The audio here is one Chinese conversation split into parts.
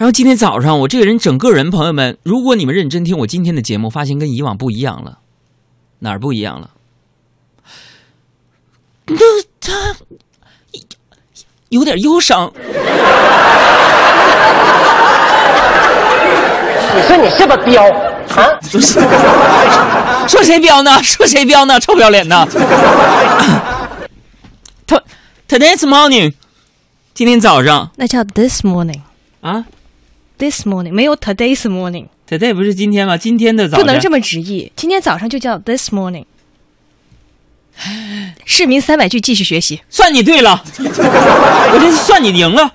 然后今天早上，我这个人整个人，朋友们，如果你们认真听我今天的节目，发现跟以往不一样了，哪儿不一样了？那他有点忧伤。你说你是不是彪啊？说谁彪呢？说谁彪呢？臭不要脸的！他 Today's morning，今天早上那叫 this morning。啊 This morning 没有 today's morning，，Today 不是今天吗？今天的早上不能这么直译。今天早上就叫 this morning。市民三百句继续学习算你对了，我这算你赢了。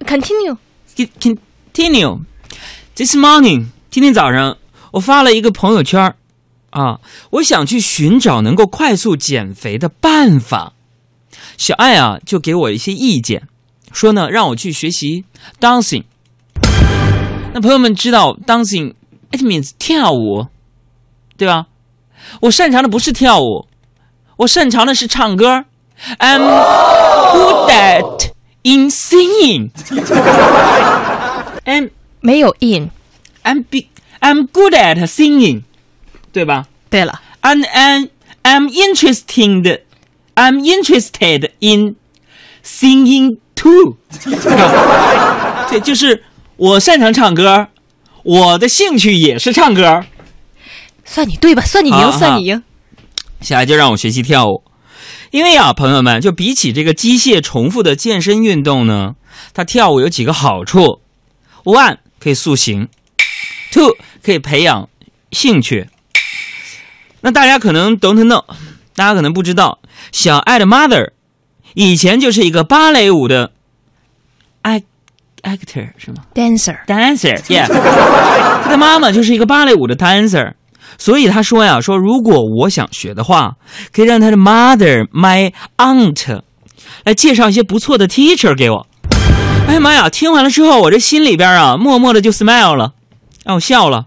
，continue。Con- Continue. This morning，今天早上我发了一个朋友圈儿啊，我想去寻找能够快速减肥的办法。小爱啊，就给我一些意见，说呢让我去学习 dancing。那朋友们知道 dancing it means 跳舞，对吧？我擅长的不是跳舞，我擅长的是唱歌。I'm good at in singing. I'm 没有 in。 I'm be, I'm good at singing，对吧对了， ？And and I'm interested I'm interested in singing too 。对，就是 我擅长唱歌，我的兴趣也是唱歌。算你对吧？算你赢，好算你赢。下来就让我学习跳舞，因为啊，朋友们，就比起这个机械重复的健身运动呢，它跳舞有几个好处：one 可以塑形，two 可以培养兴趣。那大家可能 don't know，大家可能不知道，小爱的 mother 以前就是一个芭蕾舞的 act actor 是吗？Dancer，dancer，yeah，他的妈妈就是一个芭蕾舞的 dancer，所以他说呀，说如果我想学的话，可以让他的 mother，my aunt，来介绍一些不错的 teacher 给我。哎呀妈呀！听完了之后，我这心里边啊，默默的就 smile 了，让我笑了。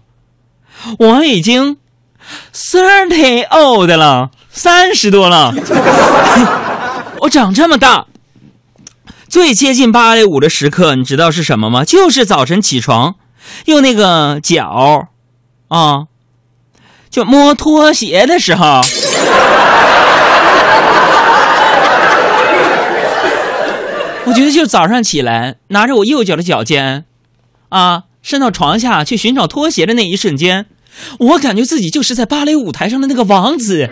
我已经 thirty old 了，三十多了，我长这么大。最接近芭蕾舞的时刻，你知道是什么吗？就是早晨起床，用那个脚，啊，就摸拖鞋的时候。我觉得就早上起来，拿着我右脚的脚尖，啊，伸到床下去寻找拖鞋的那一瞬间，我感觉自己就是在芭蕾舞台上的那个王子。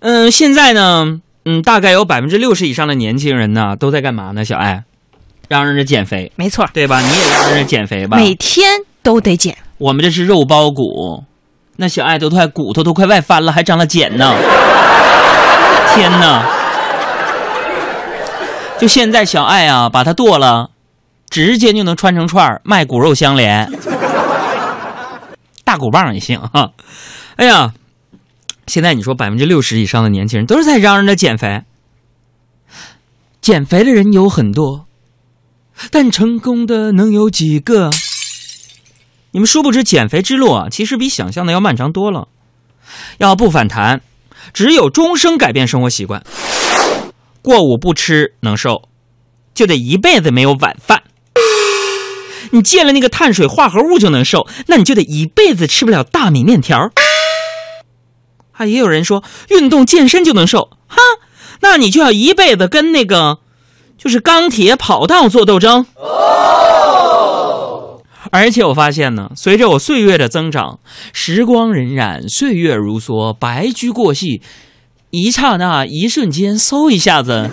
嗯，现在呢，嗯，大概有百分之六十以上的年轻人呢，都在干嘛呢？小爱，嚷嚷着减肥，没错，对吧？你也嚷嚷着减肥吧？每天都得减。我们这是肉包骨，那小爱都快骨头都快外翻了，还张了茧呢！天哪！就现在小爱啊，把它剁了，直接就能穿成串儿卖骨肉相连，大骨棒也行哈。哎呀，现在你说百分之六十以上的年轻人都是在嚷嚷着减肥，减肥的人有很多，但成功的能有几个？你们殊不知，减肥之路啊，其实比想象的要漫长多了。要不反弹，只有终生改变生活习惯。过午不吃能瘦，就得一辈子没有晚饭。你戒了那个碳水化合物就能瘦，那你就得一辈子吃不了大米面条。还也有人说运动健身就能瘦，哈，那你就要一辈子跟那个就是钢铁跑道做斗争。哦而且我发现呢，随着我岁月的增长，时光荏苒，岁月如梭，白驹过隙，一刹那，一瞬间，嗖一下子，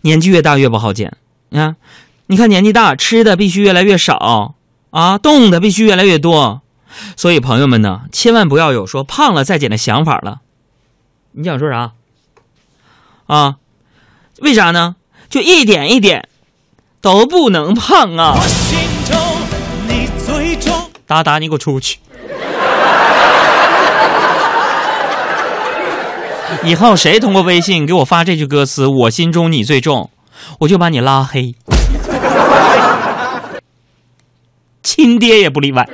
年纪越大越不好减。你看，你看年纪大，吃的必须越来越少啊，动的必须越来越多。所以朋友们呢，千万不要有说胖了再减的想法了。你想说啥？啊？为啥呢？就一点一点都不能胖啊！心中你最重。达达，你给我出去！以后谁通过微信给我发这句歌词“我心中你最重”，我就把你拉黑，亲爹也不例外。